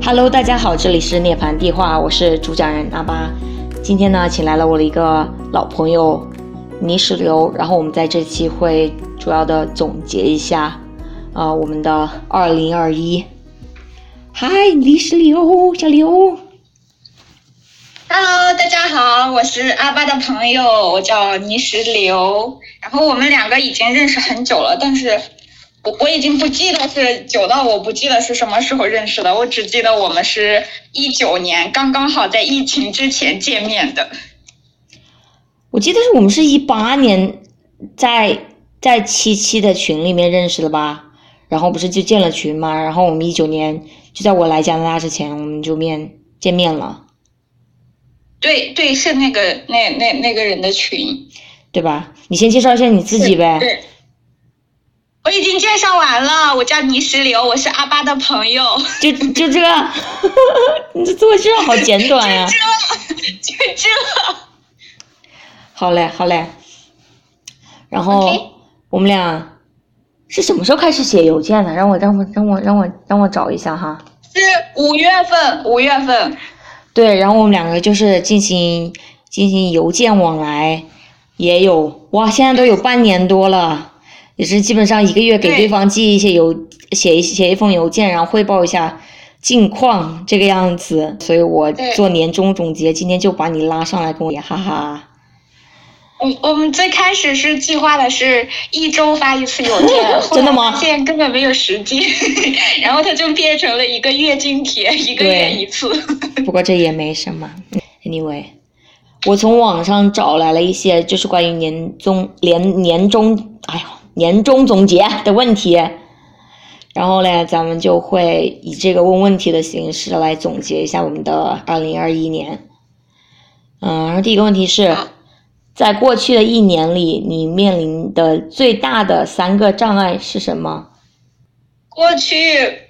Hello，大家好，这里是涅槃地话，我是主讲人阿巴。今天呢，请来了我的一个老朋友泥石流，然后我们在这期会主要的总结一下，呃，我们的二零二一。嗨，泥石流，小刘。Hello，大家好，我是阿巴的朋友，我叫泥石流。然后我们两个已经认识很久了，但是。我我已经不记得是久到我不记得是什么时候认识的，我只记得我们是一九年刚刚好在疫情之前见面的。我记得是我们是一八年在在七七的群里面认识的吧，然后不是就建了群嘛，然后我们一九年就在我来加拿大之前我们就面见面了。对对，是那个那那那个人的群，对吧？你先介绍一下你自己呗。对。我已经介绍完了，我叫泥石流，我是阿巴的朋友。就就这，你这做这好简短呀！就这，就这。好嘞，好嘞。然后我们俩是什么时候开始写邮件的？让我让我让我让我让我找一下哈。是五月份，五月份。对，然后我们两个就是进行进行邮件往来，也有哇，现在都有半年多了。也是基本上一个月给对方寄一些邮，写一写一封邮件，然后汇报一下近况这个样子。所以我做年终总结，今天就把你拉上来跟我演，哈哈。我我们最开始是计划的是一周发一次邮件，真的吗？现在根本没有时间，然后它就变成了一个月经帖，一个月一次。不过这也没什么，anyway，我从网上找来了一些就是关于年终年年终，哎呦。年终总结的问题，然后呢，咱们就会以这个问问题的形式来总结一下我们的二零二一年。嗯，然后第一个问题是，在过去的一年里，你面临的最大的三个障碍是什么？过去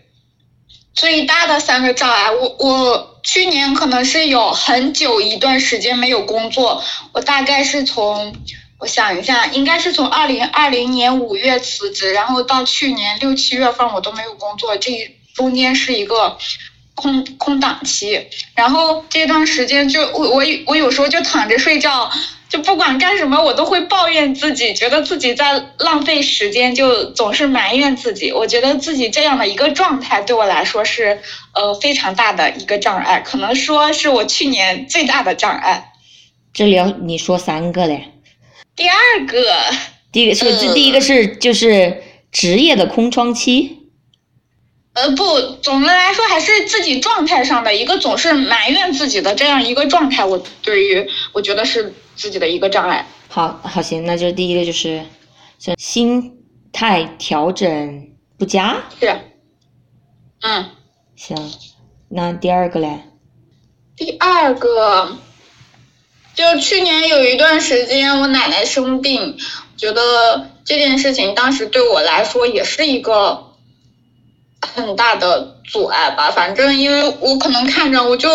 最大的三个障碍，我我去年可能是有很久一段时间没有工作，我大概是从。我想一下，应该是从二零二零年五月辞职，然后到去年六七月份我都没有工作，这中间是一个空空档期。然后这段时间就我我我有时候就躺着睡觉，就不管干什么我都会抱怨自己，觉得自己在浪费时间，就总是埋怨自己。我觉得自己这样的一个状态对我来说是呃非常大的一个障碍，可能说是我去年最大的障碍。这里要你说三个嘞。第二个，第一个是这第一个是就是职业的空窗期，呃不，总的来说还是自己状态上的一个总是埋怨自己的这样一个状态，我对于我觉得是自己的一个障碍。好，好行，那就是第一个就是心态调整不佳。是，嗯，行，那第二个嘞？第二个。就去年有一段时间，我奶奶生病，觉得这件事情当时对我来说也是一个很大的阻碍吧。反正因为我可能看着，我就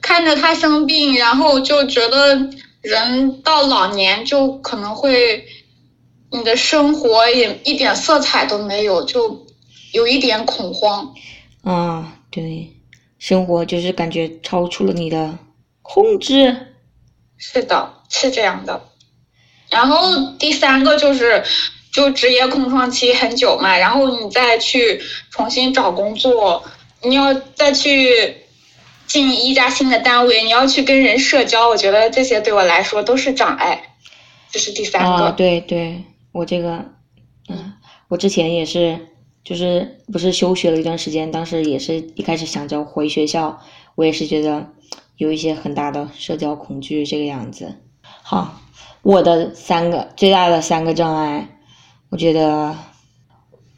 看着她生病，然后就觉得人到老年就可能会，你的生活也一点色彩都没有，就有一点恐慌。啊，对，生活就是感觉超出了你的控制。是的，是这样的。然后第三个就是，就职业空窗期很久嘛，然后你再去重新找工作，你要再去进一家新的单位，你要去跟人社交，我觉得这些对我来说都是障碍。这是第三个。啊，对对，我这个，嗯，我之前也是，就是不是休学了一段时间，当时也是一开始想着回学校，我也是觉得。有一些很大的社交恐惧，这个样子。好，我的三个最大的三个障碍，我觉得，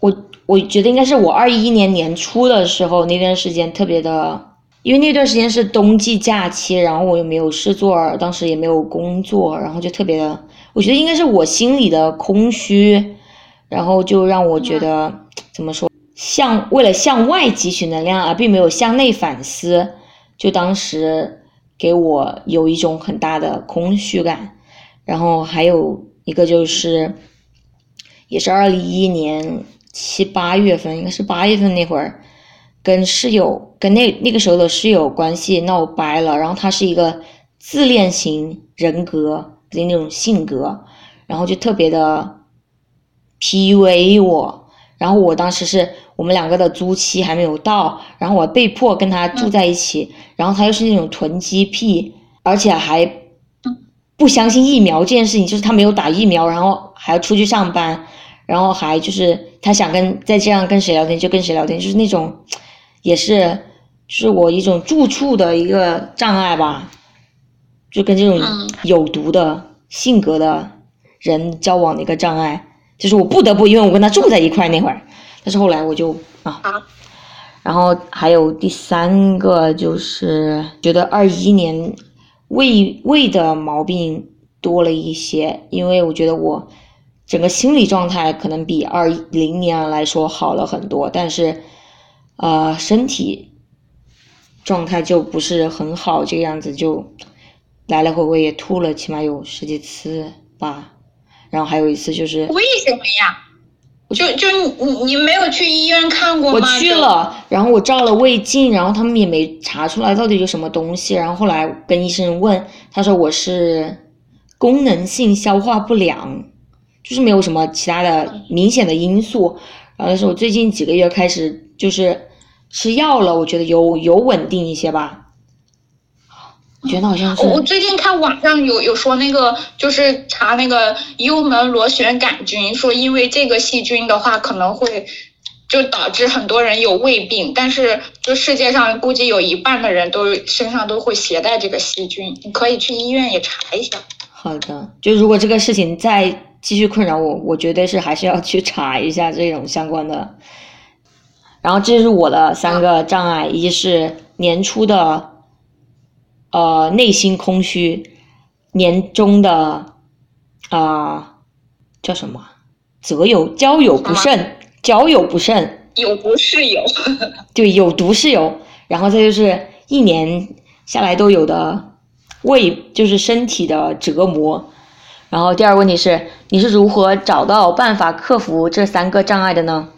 我我觉得应该是我二一年年初的时候那段时间特别的，因为那段时间是冬季假期，然后我又没有事做，当时也没有工作，然后就特别的，我觉得应该是我心里的空虚，然后就让我觉得怎么说，向为了向外汲取能量，而并没有向内反思。就当时给我有一种很大的空虚感。然后还有一个就是，也是二零一一年七八月份，应该是八月份那会儿，跟室友跟那那个时候的室友关系闹掰了。然后他是一个自恋型人格的那种性格，然后就特别的 PUA 我。然后我当时是我们两个的租期还没有到，然后我被迫跟他住在一起，然后他又是那种囤积癖，而且还不相信疫苗这件事情，就是他没有打疫苗，然后还要出去上班，然后还就是他想跟再这样跟谁聊天就跟谁聊天，就是那种也是就是我一种住处的一个障碍吧，就跟这种有毒的性格的人交往的一个障碍。就是我不得不，因为我跟他住在一块那会儿，但是后来我就啊，然后还有第三个就是觉得二一年胃胃的毛病多了一些，因为我觉得我整个心理状态可能比二零年来说好了很多，但是呃身体状态就不是很好，这个样子就来来回回也吐了，起码有十几次吧。然后还有一次就是为什么呀？就就你你没有去医院看过吗？我去了，然后我照了胃镜，然后他们也没查出来到底有什么东西。然后后来跟医生问，他说我是功能性消化不良，就是没有什么其他的明显的因素。然后是我最近几个月开始就是吃药了，我觉得有有稳定一些吧。我觉得好像是。我最近看网上有有说那个，就是查那个幽门螺旋杆菌，说因为这个细菌的话，可能会就导致很多人有胃病。但是就世界上估计有一半的人都身上都会携带这个细菌，你可以去医院也查一下。好的，就如果这个事情再继续困扰我，我绝对是还是要去查一下这种相关的。然后这是我的三个障碍，一是年初的。呃，内心空虚，年终的啊，叫什么？择友交友不慎，交友不慎，有毒室友。对，有毒室友。然后再就是一年下来都有的胃，就是身体的折磨。然后第二个问题是，你是如何找到办法克服这三个障碍的呢？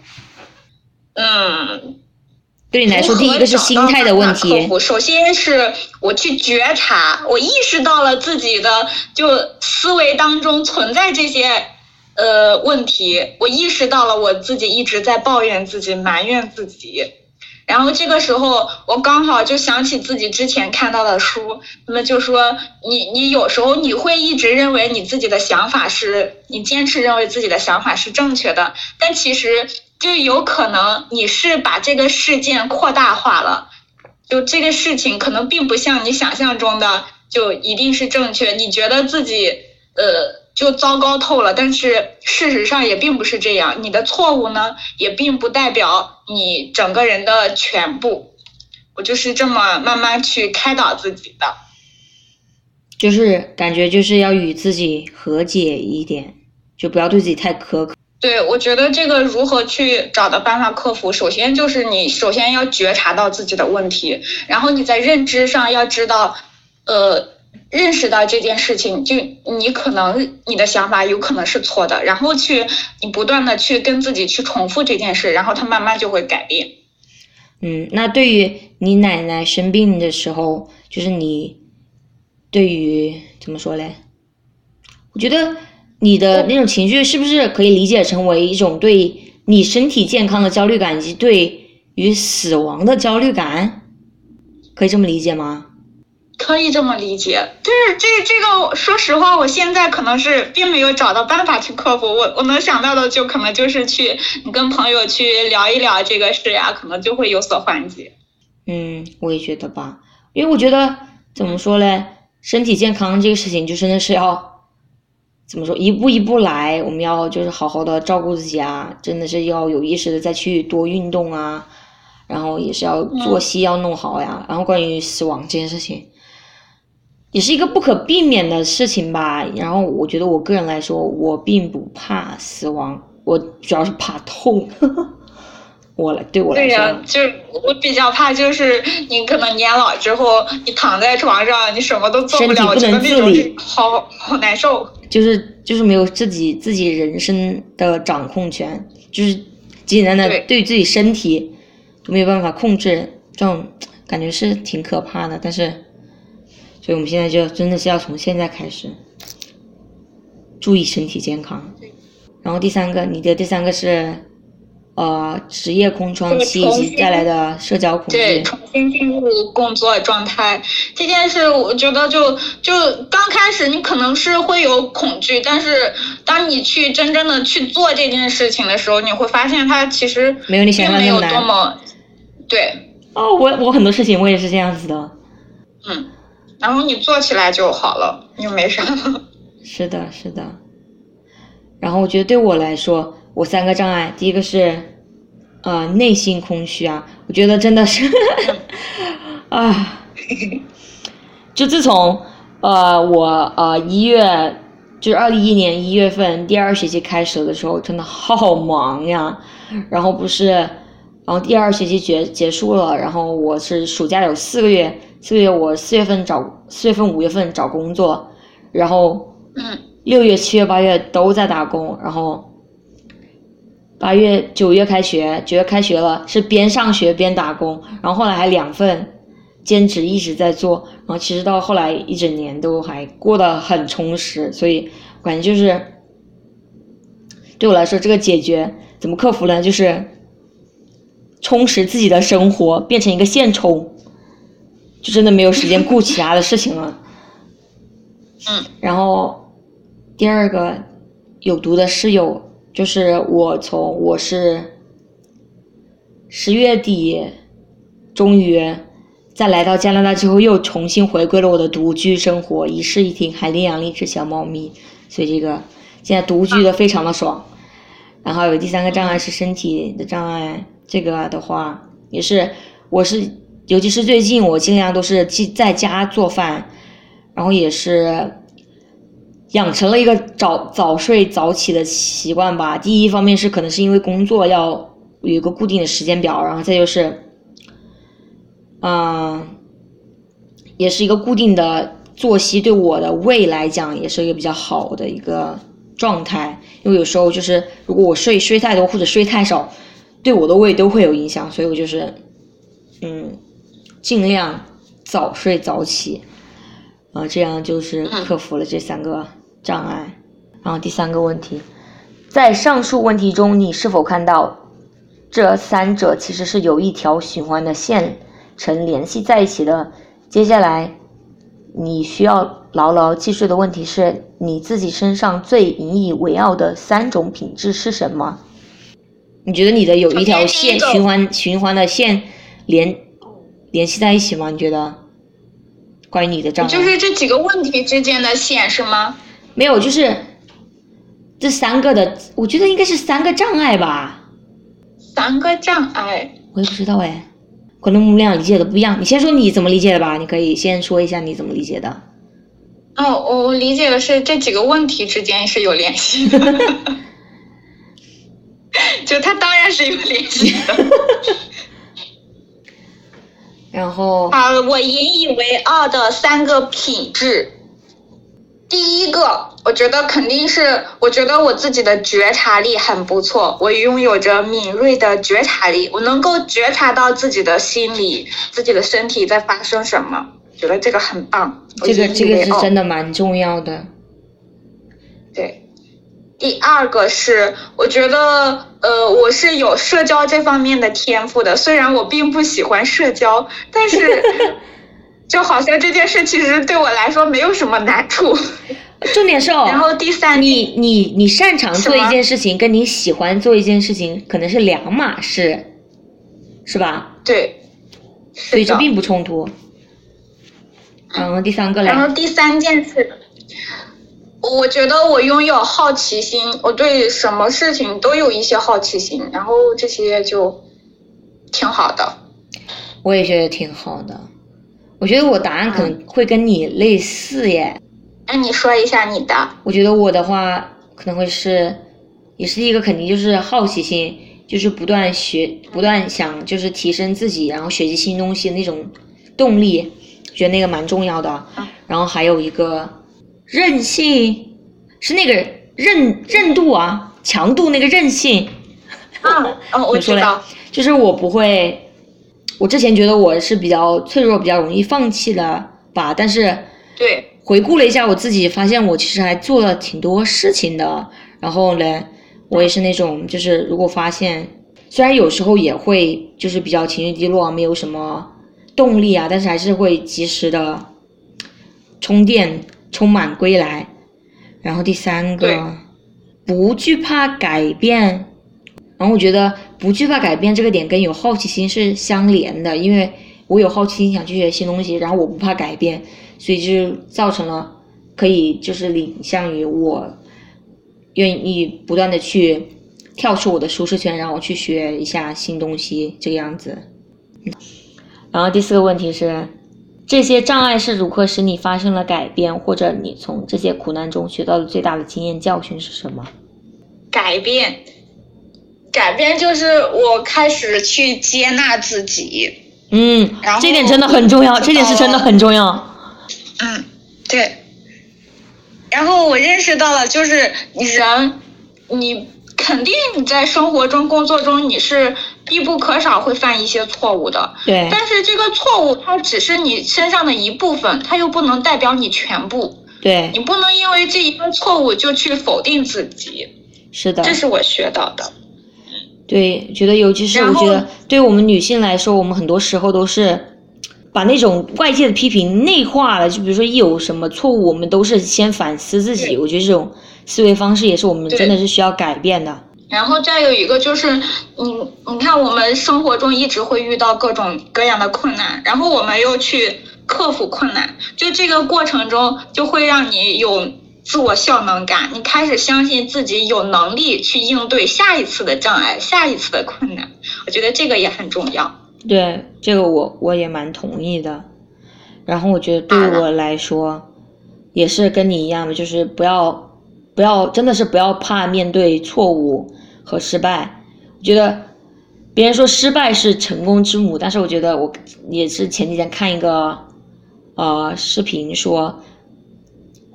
嗯。对你来说，第一个是心态的问题。首先是我去觉察，我意识到了自己的就思维当中存在这些呃问题，我意识到了我自己一直在抱怨自己、埋怨自己。然后这个时候，我刚好就想起自己之前看到的书，那么就说你你有时候你会一直认为你自己的想法是你坚持认为自己的想法是正确的，但其实。就有可能你是把这个事件扩大化了，就这个事情可能并不像你想象中的就一定是正确，你觉得自己呃就糟糕透了，但是事实上也并不是这样，你的错误呢也并不代表你整个人的全部，我就是这么慢慢去开导自己的，就是感觉就是要与自己和解一点，就不要对自己太苛刻。对，我觉得这个如何去找到办法克服，首先就是你首先要觉察到自己的问题，然后你在认知上要知道，呃，认识到这件事情，就你可能你的想法有可能是错的，然后去你不断的去跟自己去重复这件事，然后它慢慢就会改变。嗯，那对于你奶奶生病的时候，就是你对于怎么说嘞？我觉得。你的那种情绪是不是可以理解成为一种对你身体健康的焦虑感，以及对于死亡的焦虑感？可以这么理解吗？可以这么理解。就是这这个，说实话，我现在可能是并没有找到办法去克服。我我能想到的，就可能就是去你跟朋友去聊一聊这个事呀，可能就会有所缓解。嗯，我也觉得吧，因为我觉得怎么说嘞，身体健康这个事情，就真的是要。怎么说？一步一步来，我们要就是好好的照顾自己啊，真的是要有意识的再去多运动啊，然后也是要作息要弄好呀。然后关于死亡这件事情，也是一个不可避免的事情吧。然后我觉得我个人来说，我并不怕死亡，我主要是怕痛。我来对我来说，对呀、就我比较怕，就是你可能年老之后，你躺在床上，你什么都做不了，身体不我觉得能自理那种好好难受。就是就是没有自己自己人生的掌控权，就是简单的对对自己身体都没有办法控制，这种感觉是挺可怕的。但是，所以我们现在就真的是要从现在开始注意身体健康。然后第三个，你的第三个是呃职业空窗期以及带来的社交恐惧对，惧。重新进入工作状态这件事，我觉得就就刚开始你可能是会有恐惧，但是当你去真正的去做这件事情的时候，你会发现它其实没有你想并没有象那么难多么对，哦，我我很多事情我也是这样子的。嗯，然后你做起来就好了，又没啥。是的，是的。然后我觉得对我来说，我三个障碍，第一个是，呃，内心空虚啊，我觉得真的是，啊，就自从呃我呃一月，就是二零一一年一月份第二学期开始的时候，真的好忙呀。然后不是，然后第二学期结结束了，然后我是暑假有四个月，四个月我四月份找四月份五月份找工作，然后嗯六月、七月、八月都在打工，然后八月、九月开学，九月开学了是边上学边打工，然后后来还两份兼职一直在做，然后其实到后来一整年都还过得很充实，所以我感觉就是对我来说，这个解决怎么克服呢？就是充实自己的生活，变成一个现充，就真的没有时间顾其他的事情了。嗯然后第二个有毒的室友，就是我从我是十月底，终于在来到加拿大之后，又重新回归了我的独居生活，一室一厅，还领养了一只小猫咪，所以这个现在独居的非常的爽。然后有第三个障碍是身体的障碍，这个的话也是我是，尤其是最近我尽量都是在家做饭，然后也是养成了一个早早睡早起的习惯吧。第一方面是可能是因为工作要有一个固定的时间表，然后再就是，嗯、也是一个固定的作息，对我的胃来讲也是一个比较好的一个状态。因为有时候就是如果我睡睡太多或者睡太少，对我的胃都会有影响，所以我就是，嗯，尽量早睡早起。啊，这样就是克服了这三个障碍。然后第三个问题，在上述问题中，你是否看到这三者其实是有一条循环的线程联系在一起的？接下来你需要牢牢记住的问题是：你自己身上最引以为傲的三种品质是什么？你觉得你的有一条线循环循环的线联联系在一起吗？你觉得？关于你的障碍，就是这几个问题之间的线是吗？没有，就是这三个的，我觉得应该是三个障碍吧，三个障碍。我也不知道哎，可能我们俩理解的不一样。你先说你怎么理解的吧，你可以先说一下你怎么理解的。哦，我我理解的是这几个问题之间是有联系的，就它当然是有联系的。然后，啊，我引以为傲的三个品质，第一个，我觉得肯定是，我觉得我自己的觉察力很不错，我拥有着敏锐的觉察力，我能够觉察到自己的心理、自己的身体在发生什么，觉得这个很棒。我这个这个是真的蛮重要的。对。第二个是，我觉得，呃，我是有社交这方面的天赋的。虽然我并不喜欢社交，但是就好像这件事其实对我来说没有什么难处。重点是哦，然后第三你你你擅长做一件事情，跟你喜欢做一件事情可能是两码事，是吧？对，所以这并不冲突。然后第三个嘞，然后第三件事，我觉得我拥有好奇心，我对什么事情都有一些好奇心，然后这些就挺好的。我也觉得挺好的。我觉得我答案可能会跟你类似耶。那你说一下你的，我觉得我的话可能会是，也是一个肯定就是好奇心，就是不断学，不断想就是提升自己，然后学习新东西的那种动力，觉得那个蛮重要的。然后还有一个韧性，是那个韧韧度啊，强度那个韧性。啊，哦，我知道，就是我不会，我之前觉得我是比较脆弱，比较容易放弃的吧，但是对。回顾了一下我自己，发现我其实还做了挺多事情的。然后呢，我也是那种，就是如果发现，虽然有时候也会就是比较情绪低落，没有什么动力啊，但是还是会及时的充电，充满归来。然后第三个，不惧怕改变。然后我觉得不惧怕改变这个点跟有好奇心是相连的，因为我有好奇心想去学新东西，然后我不怕改变。所以就造成了，可以就是领向于我，愿意不断的去跳出我的舒适圈，然后去学一下新东西这个样子。然后第四个问题是，这些障碍是如何使你发生了改变，或者你从这些苦难中学到的最大的经验教训是什么？改变，改变就是我开始去接纳自己。嗯，这点真的很重要，这点是真的很重要。嗯，对。然后我认识到了，就是人，你肯定你在生活中、工作中你是必不可少会犯一些错误的。对。但是这个错误它只是你身上的一部分，它又不能代表你全部。对。你不能因为这一个错误就去否定自己。是的。这是我学到的。对，觉得尤其是我觉得，对我们女性来说，我们很多时候都是。把那种外界的批评内化了，就比如说一有什么错误，我们都是先反思自己。我觉得这种思维方式也是我们真的是需要改变的。然后再有一个就是，你你看我们生活中一直会遇到各种各样的困难，然后我们又去克服困难，就这个过程中就会让你有自我效能感，你开始相信自己有能力去应对下一次的障碍、下一次的困难。我觉得这个也很重要。对这个我我也蛮同意的，然后我觉得对我来说，也是跟你一样的，就是不要不要真的是不要怕面对错误和失败。我觉得别人说失败是成功之母，但是我觉得我也是前几天看一个呃视频说，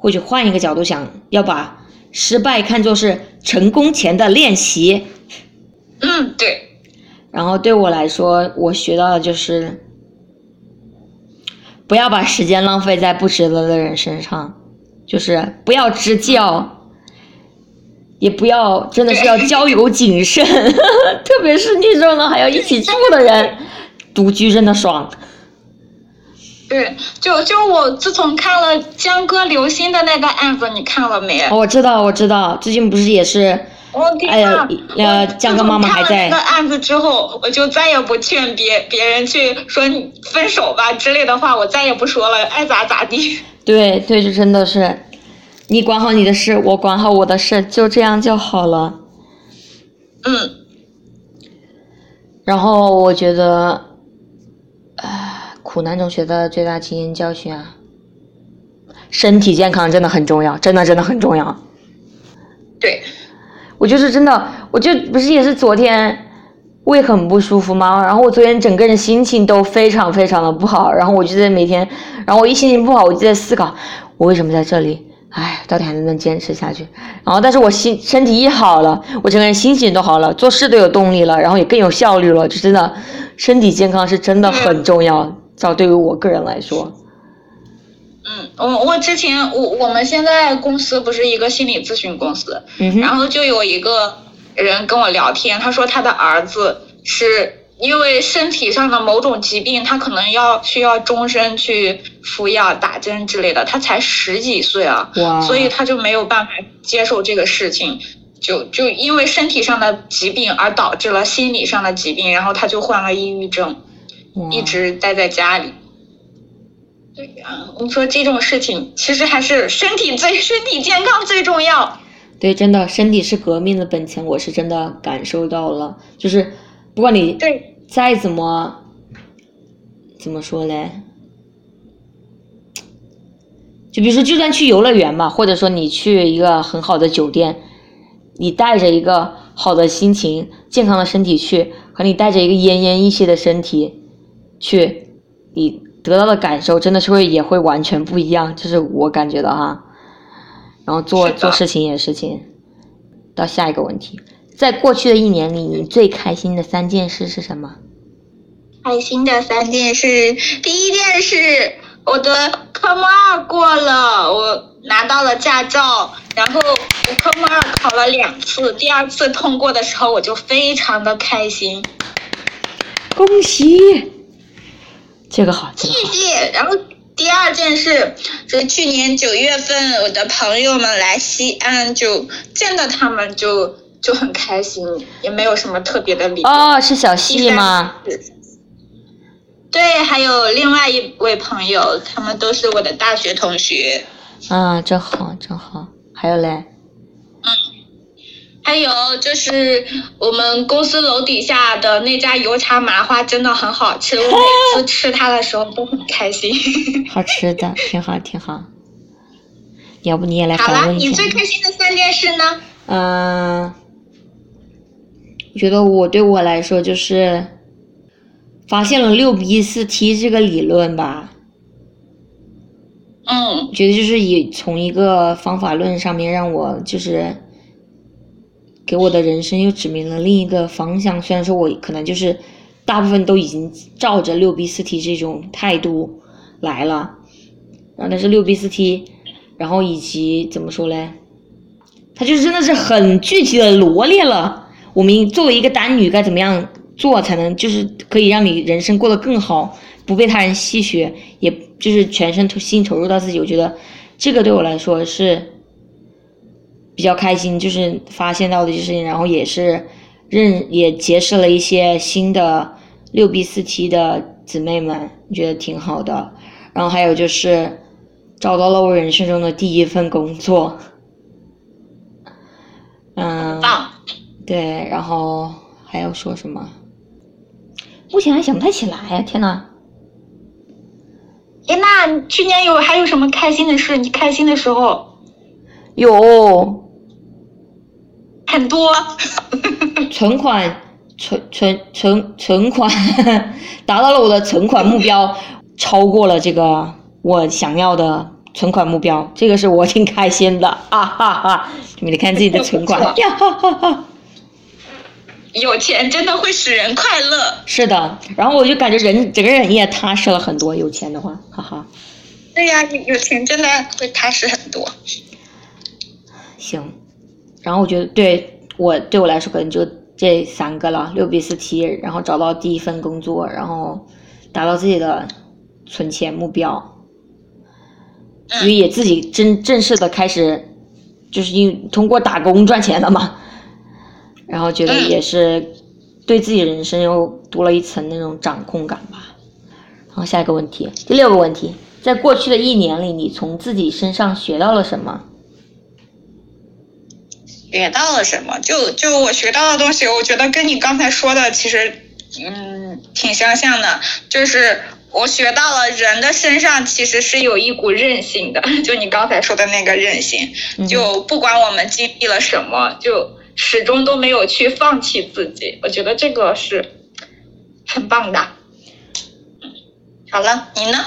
或许换一个角度想，要把失败看作是成功前的练习。嗯，对。然后对我来说，我学到的就是，不要把时间浪费在不值得的人身上，就是不要支教，也不要真的是要交友谨慎，特别是那种呢还要一起住的人，独居真的爽。对，就就我自从看了江歌刘星的那个案子，你看了没？我知道，我知道，最近不是也是。哎呀，呃，江哥妈妈还在。那个案子之后，我就再也不劝别别人去说分手吧之类的话，我再也不说了，爱咋咋地。对对，这真的是，你管好你的事，我管好我的事，就这样就好了。嗯。然后我觉得，唉，苦难中学到的最大经验教训啊，身体健康真的很重要，真的真的很重要。对。我就是真的，我就不是也是昨天胃很不舒服吗？然后我昨天整个人心情都非常非常的不好，然后我就在每天，然后我一心情不好，我就在思考我为什么在这里，哎，到底还能不能坚持下去？然后但是我心身体一好了，我整个人心情都好了，做事都有动力了，然后也更有效率了，就真的身体健康是真的很重要，照对于我个人来说。嗯，我我之前我我们现在公司不是一个心理咨询公司，然后就有一个人跟我聊天，他说他的儿子是因为身体上的某种疾病，他可能要需要终身去服药、打针之类的，他才十几岁啊，所以他就没有办法接受这个事情，就就因为身体上的疾病而导致了心理上的疾病，然后他就患了抑郁症，一直待在家里。对呀，你说这种事情，其实还是身体最身体健康最重要。对，真的，身体是革命的本钱，我是真的感受到了。就是不管你再怎么怎么说嘞，就比如说，就算去游乐园嘛，或者说你去一个很好的酒店，你带着一个好的心情、健康的身体去，和你带着一个奄奄一息的身体去，你得到的感受真的是会也会完全不一样，这是我感觉的哈。然后做做事情也是情。到下一个问题，在过去的一年里，你最开心的三件事是什么？开心的三件事，第一件事，我的科目二过了，我拿到了驾照，然后我科目二考了两次，第二次通过的时候，我就非常的开心。恭喜！这个好，谢谢。然后第二件事是去年九月份，我的朋友们来西安，就见到他们就就很开心，也没有什么特别的礼物。哦，是小西吗？对，还有另外一位朋友，他们都是我的大学同学。啊，真好，真好。还有嘞？嗯，还有就是我们公司楼底下的那家油茶麻花真的很好吃，我每次 吃它的时候都很开心。好吃的，挺好，挺好。要不你也来访问一下？你最开心的三件事呢？嗯，我觉得我对我来说就是。发现了六比四 T 这个理论吧，嗯，觉得就是以从一个方法论上面让我就是给我的人生又指明了另一个方向。虽然说我可能就是大部分都已经照着六 B 四 T 这种态度来了，然后但是六 B 四 T，然后以及怎么说嘞，他就真的是很具体的罗列了我们作为一个单女该怎么样。做才能就是可以让你人生过得更好，不被他人吸血，也就是全身心投入到自己。我觉得这个对我来说是比较开心，就是发现到的这些事情，然后也是认也结识了一些新的六 B 四 T 的姊妹们，觉得挺好的。然后还有就是找到了我人生中的第一份工作，嗯，对，然后还要说什么？目前还想不太起来，天呐！哎，那去年有还有什么开心的事？你开心的时候有很多，存款存存存存款 达到了我的存款目标，超过了这个我想要的存款目标，这个是我挺开心的 啊哈哈！你看自己的存款呀哈哈哈。有钱真的会使人快乐。是的，然后我就感觉人整个人也踏实了很多。有钱的话，哈哈。对呀，有钱真的会踏实很多。行，然后我觉得对我对我来说可能就这三个了：六比四七然后找到第一份工作，然后达到自己的存钱目标。因为也自己正正式的开始，就是因为通过打工赚钱了嘛。然后觉得也是对自己人生又多了一层那种掌控感吧。然后下一个问题，第六个问题，在过去的一年里，你从自己身上学到了什么？学到了什么？就就我学到的东西，我觉得跟你刚才说的其实嗯挺相像的。就是我学到了人的身上其实是有一股韧性的，就你刚才说的那个韧性。就不管我们经历了什么，就。始终都没有去放弃自己，我觉得这个是很棒的。好了，你呢？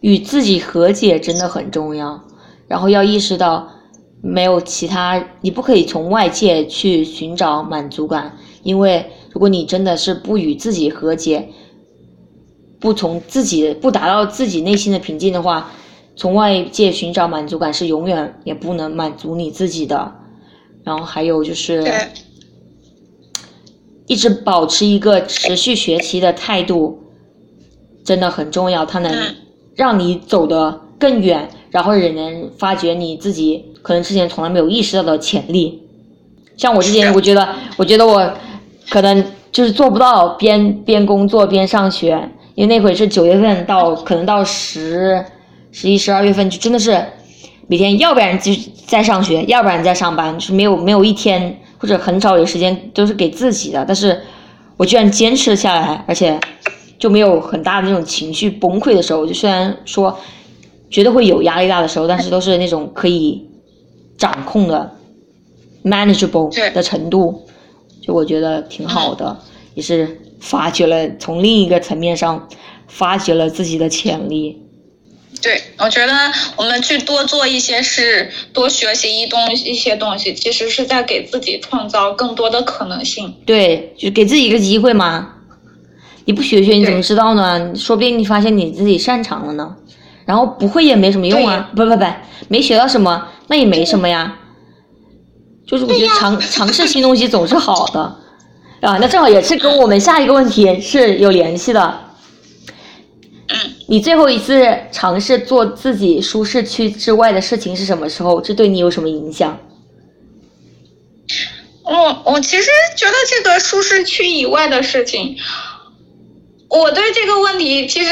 与自己和解真的很重要，然后要意识到没有其他，你不可以从外界去寻找满足感，因为如果你真的是不与自己和解，不从自己不达到自己内心的平静的话，从外界寻找满足感是永远也不能满足你自己的。然后还有就是，一直保持一个持续学习的态度，真的很重要。它能让你走得更远，然后也能发掘你自己可能之前从来没有意识到的潜力。像我之前，我觉得，我觉得我可能就是做不到边边工作边上学，因为那会是九月份到可能到十、十一、十二月份，就真的是。每天要不然就在上学，要不然在上班，就是没有没有一天或者很少有时间都是给自己的。但是，我居然坚持下来，而且就没有很大的那种情绪崩溃的时候。就虽然说觉得会有压力大的时候，但是都是那种可以掌控的 manageable 的程度，就我觉得挺好的，也是发掘了从另一个层面上发掘了自己的潜力。对，我觉得我们去多做一些事，多学习一东一些东西，其实是在给自己创造更多的可能性。对，就给自己一个机会嘛。你不学学，你怎么知道呢？说不定你发现你自己擅长了呢。然后不会也没什么用啊，不不不，没学到什么，那也没什么呀。就是我觉得尝尝试新东西总是好的啊。那正好也是跟我们下一个问题是有联系的。嗯，你最后一次尝试做自己舒适区之外的事情是什么时候？这对你有什么影响？我我其实觉得这个舒适区以外的事情，我对这个问题其实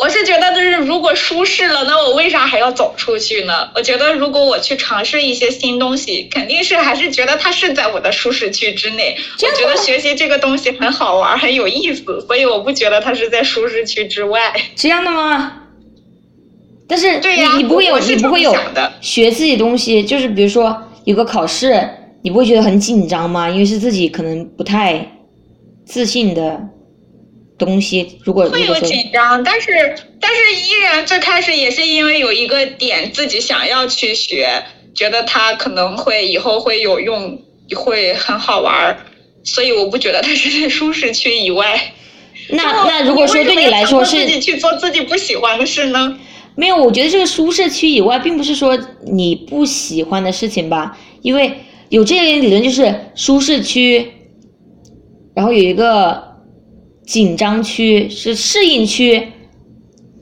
我是觉得，就是如果舒适了，那我为啥还要走出去呢？我觉得如果我去尝试一些新东西，肯定是还是觉得它是在我的舒适区之内。我觉得学习这个东西很好玩，很有意思，所以我不觉得它是在舒适区之外。这样的吗？但是对呀你你不会有你不会有的学自己东西，就是比如说有个考试，你不会觉得很紧张吗？因为是自己可能不太自信的东西。如果会有紧张，但是但是依然最开始也是因为有一个点自己想要去学，觉得它可能会以后会有用，会很好玩儿，所以我不觉得它是在舒适区以外。那那如果说对你来说是自己去做自己不喜欢的事呢？没有，我觉得这个舒适区以外，并不是说你不喜欢的事情吧，因为有这类理论就是舒适区，然后有一个紧张区是适应区、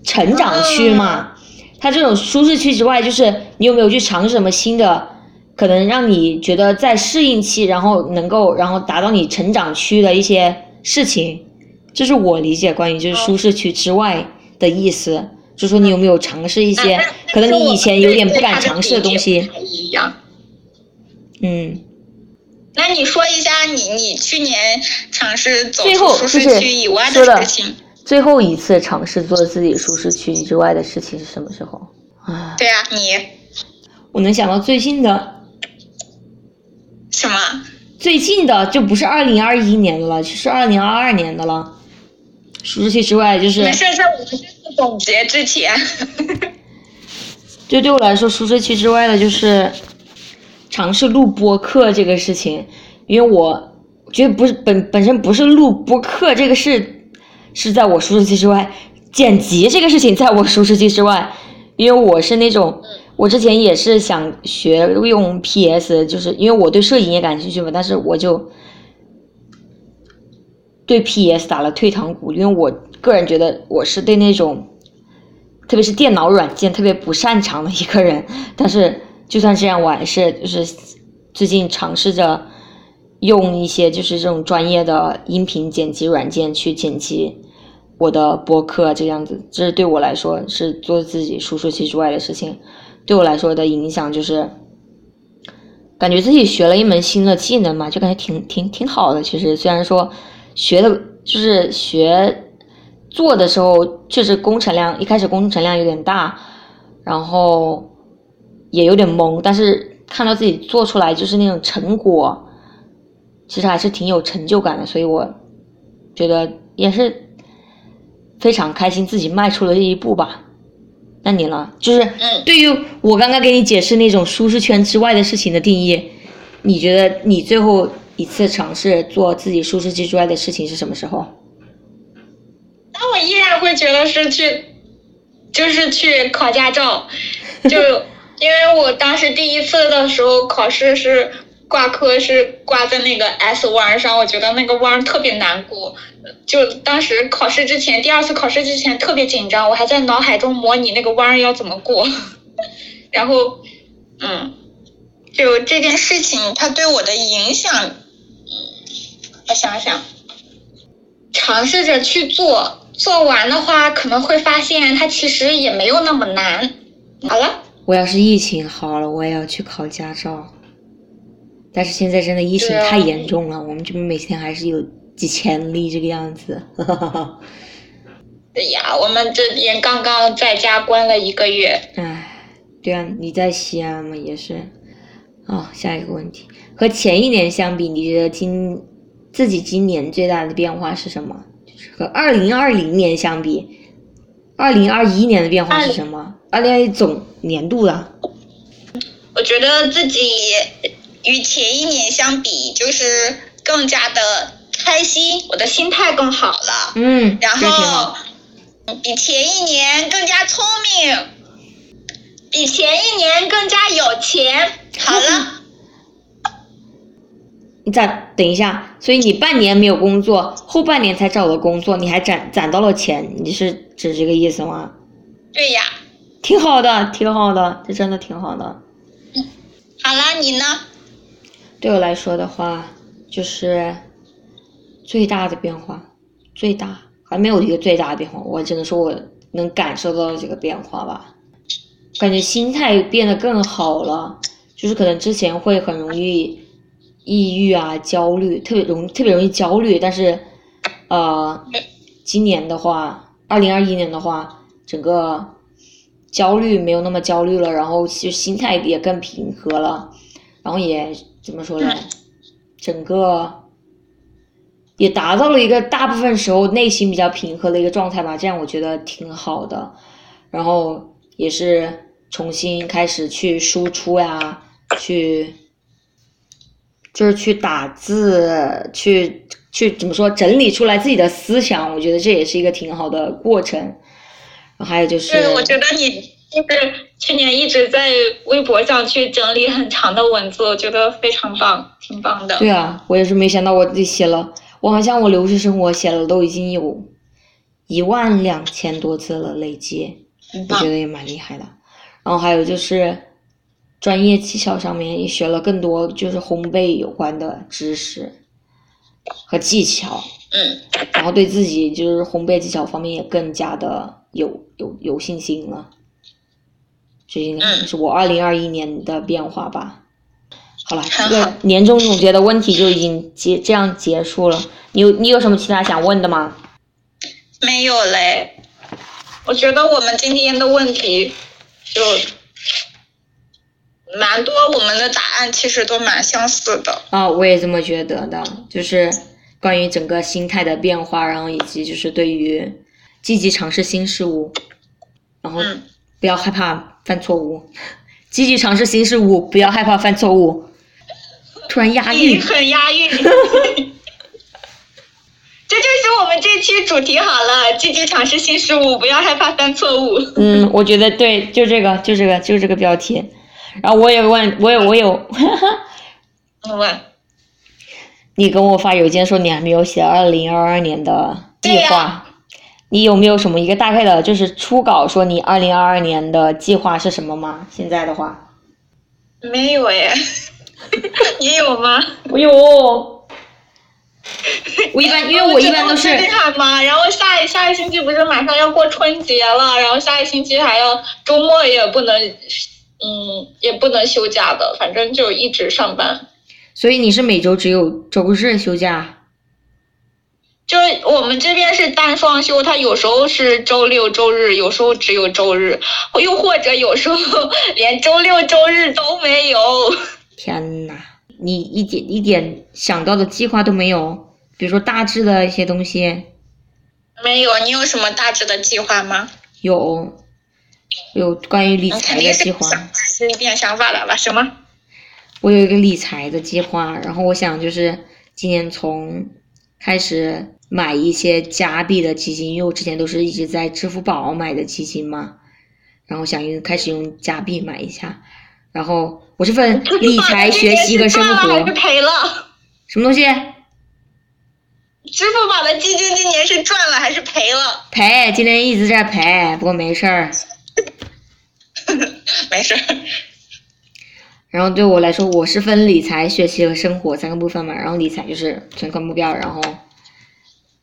成长区嘛。它这种舒适区之外，就是你有没有去尝试什么新的，可能让你觉得在适应期，然后能够然后达到你成长区的一些事情，这是我理解关于就是舒适区之外的意思。就说你有没有尝试一些可能你以前有点不敢尝试的东西一样。嗯，那你说一下你你去年尝试走出舒适区以外的事情？最后一次尝试做自己舒适区之外的事情是什么时候？啊，对啊，你我能想到最近的，什么？最近的就不是二零二一年的了，就是二零二二年的了。舒适区之外，就是没事，在我们这次总结之前，就对我来说，舒适区之外的就是尝试录播课这个事情，因为我觉得不是本本身不是录播课这个事是在我舒适区之外，剪辑这个事情在我舒适区之外，因为我是那种我之前也是想学用 PS，就是因为我对摄影也感兴趣嘛，但是我就对 PS 打了退堂鼓，因为我个人觉得我是对那种。特别是电脑软件特别不擅长的一个人，但是就算这样，我还是就是最近尝试着用一些就是这种专业的音频剪辑软件去剪辑我的播客，这样子，这是对我来说是做自己舒适区之外的事情。对我来说的影响就是，感觉自己学了一门新的技能嘛，就感觉挺挺挺好的。其实虽然说学的就是学。做的时候确实工程量一开始工程量有点大，然后也有点懵，但是看到自己做出来就是那种成果，其实还是挺有成就感的，所以我觉得也是非常开心自己迈出了这一步吧。那你呢？就是嗯对于我刚刚给你解释那种舒适圈之外的事情的定义，你觉得你最后一次尝试做自己舒适区之外的事情是什么时候？那我依然会觉得是去，就是去考驾照，就因为我当时第一次的时候考试是挂科是挂在那个 S 弯上，我觉得那个弯特别难过，就当时考试之前，第二次考试之前特别紧张，我还在脑海中模拟那个弯要怎么过，然后，嗯，就这件事情它对我的影响，我想想。尝试着去做，做完的话可能会发现它其实也没有那么难。好了，我要是疫情好了，我也要去考驾照。但是现在真的疫情太严重了，我们这边每天还是有几千例这个样子。对呀，我们这边刚刚在家关了一个月。唉，对啊，你在西安嘛也是，哦，下一个问题，和前一年相比，你觉得今自己今年最大的变化是什么？就是和二零二零年相比，二零二一年的变化是什么？二零二一总年度的。我觉得自己与前一年相比，就是更加的开心，我的心态更好了。嗯，然后比前一年更加聪明，比前一年更加有钱。好了，你攒等一下，所以你半年没有工作，后半年才找了工作，你还攒攒到了钱，你是指这个意思吗？对呀。挺好的，挺好的，这真的挺好的。嗯好了，你呢？对我来说的话，就是最大的变化，最大还没有一个最大的变化，我只能说我能感受到这个变化吧。感觉心态变得更好了，就是可能之前会很容易抑郁啊、焦虑，特别容特别容易焦虑，但是呃，今年的话，二零二一年的话，整个焦虑没有那么焦虑了，然后就心态也更平和了，然后也怎么说呢，整个也达到了一个大部分时候内心比较平和的一个状态吧，这样我觉得挺好的。然后也是重新开始去输出呀，去就是去打字，去去怎么说整理出来自己的思想，我觉得这也是一个挺好的过程。还有就是，对，我觉得你就是去年一直在微博上去整理很长的文字，我觉得非常棒，挺棒的。对啊，我也是没想到我自己写了，我好像我留学生活写了都已经有一万两千多字了，累计，我觉得也蛮厉害的。然后还有就是专业技巧上面也学了更多，就是烘焙有关的知识和技巧，嗯，然后对自己就是烘焙技巧方面也更加的有有有信心了。这应该是我二零二一年的变化吧。好了，这个年终总结的问题就已经结这样结束了。你有你有什么其他想问的吗？没有嘞。我觉得我们今天的问题就蛮多，我们的答案其实都蛮相似的。啊，我也这么觉得的，就是关于整个心态的变化，然后以及就是对于积极尝试新事物，然后嗯不要害怕犯错误，积极尝试新事物，不要害怕犯错误。突然押韵，很押韵。这就是我们这期主题好了，积极尝试新事物，不要害怕犯错误。嗯，我觉得对，就这个，就这个，就这个标题。然后我也问，我有，我有，嗯问，你跟我发邮件说你还没有写二零二二年的计划，你有没有什么一个大概的，就是初稿说你二零二二年的计划是什么吗？现在的话，没有哎，你有吗？我有，我一般因为我一般都是这不很忙，然后下一下一星期不是马上要过春节了，然后下一星期还要周末也不能，嗯，也不能休假的，反正就一直上班。所以你是每周只有周日休假，就我们这边是单双休，他有时候是周六周日，有时候只有周日，又或者有时候 连周六周日都没有。天呐，你一点一点想到的计划都没有，比如说大致的一些东西，没有，你有什么大致的计划吗？有有关于理财的计划。想是一点想法的吧？什么？我有一个理财的计划，然后我想就是今年从开始买一些加币的基金，因为我之前都是一直在支付宝买的基金嘛，然后想用开始用加币买一下，然后我这份理财学习和生活赔了？什么东西 支付宝的基金今年是赚了还是赔了？赔，今年一直在赔，不过没事儿。没事儿。然后对我来说，我是分理财、学习和生活三个部分嘛。然后理财就是存款目标，然后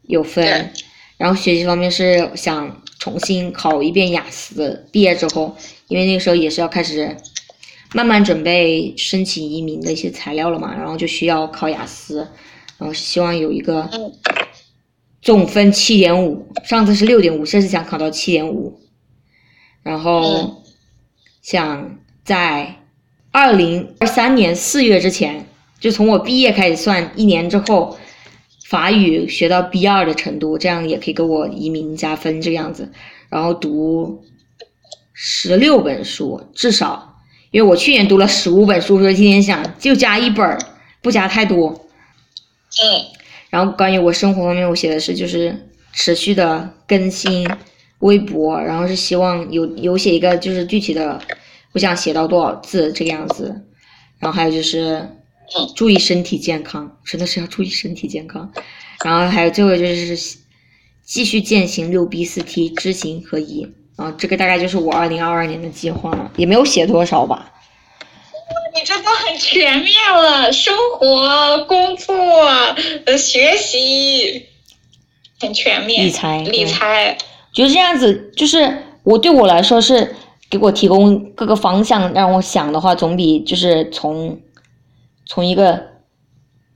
有分，然后学习方面是想重新考一遍雅思，毕业之后，因为那个时候也是要开始慢慢准备申请移民的一些材料了嘛，然后就需要考雅思，然后希望有一个嗯总分七点五，上次是六点五，这次想考到七点五，然后嗯想在二零二三年四月之前，就从我毕业开始算一年之后，法语学到 B 二的程度，这样也可以给我移民加分这个样子。然后读十六本书，至少，因为我去年读了十五本书，所以今年想就加一本，不加太多。嗯，然后关于我生活方面，我写的是就是持续的更新微博，然后是希望有有写一个就是具体的，我想写到多少字这个样子。然后还有就是注意身体健康，真的是要注意身体健康。然后还有最后就是继续践行六 B 四 T 知行合一。啊，这个大概就是我二零二二年的计划了，也没有写多少吧。你这都很全面了，生活、工作、呃，学习，很全面。理财理财，觉得这样子就是我对我来说是给我提供各个方向让我想的话，总比就是从从一个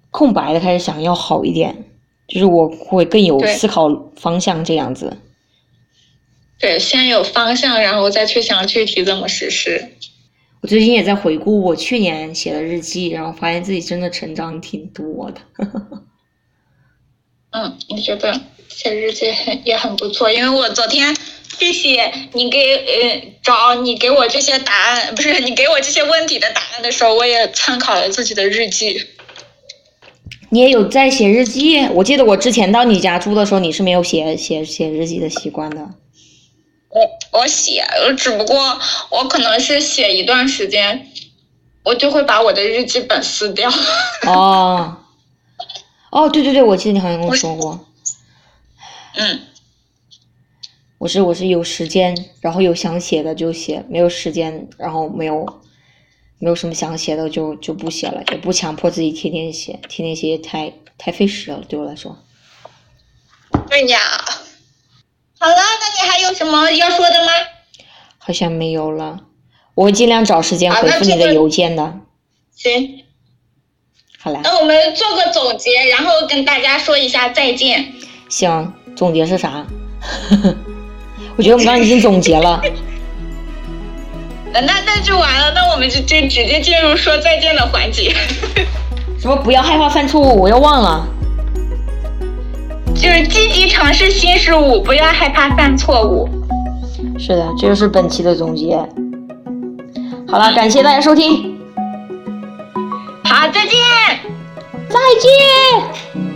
空白的开始想要好一点。就是我会更有思考方向这样子。对，先有方向，然后再去想具体怎么实施。我最近也在回顾我去年写的日记，然后发现自己真的成长挺多的。嗯，我觉得写日记很也很不错，因为我昨天去写你给呃找你给我这些答案，不是你给我这些问题的答案的时候，我也参考了自己的日记。你也有在写日记？我记得我之前到你家住的时候，你是没有写写写日记的习惯的。我我写，呃只不过我可能是写一段时间，我就会把我的日记本撕掉。哦，哦，对对对，我记得你好像跟我说过。嗯，我是我是有时间，然后有想写的就写，没有时间，然后没有没有什么想写的就就不写了，也不强迫自己天天写，天天写太太费时了，对我来说。对呀。好了，那你还有什么要说的吗？好像没有了，我会尽量找时间回复你的邮件的。行，好了，那我们做个总结，然后跟大家说一下再见。行，总结是啥？我觉得我们刚刚已经总结了。那那那就完了，那我们就就直接进入说再见的环节，什么不要害怕犯错误，我又忘了。就是积极尝试新事物，不要害怕犯错误。是的，这就是本期的总结。好了，感谢大家收听。好，再见再见。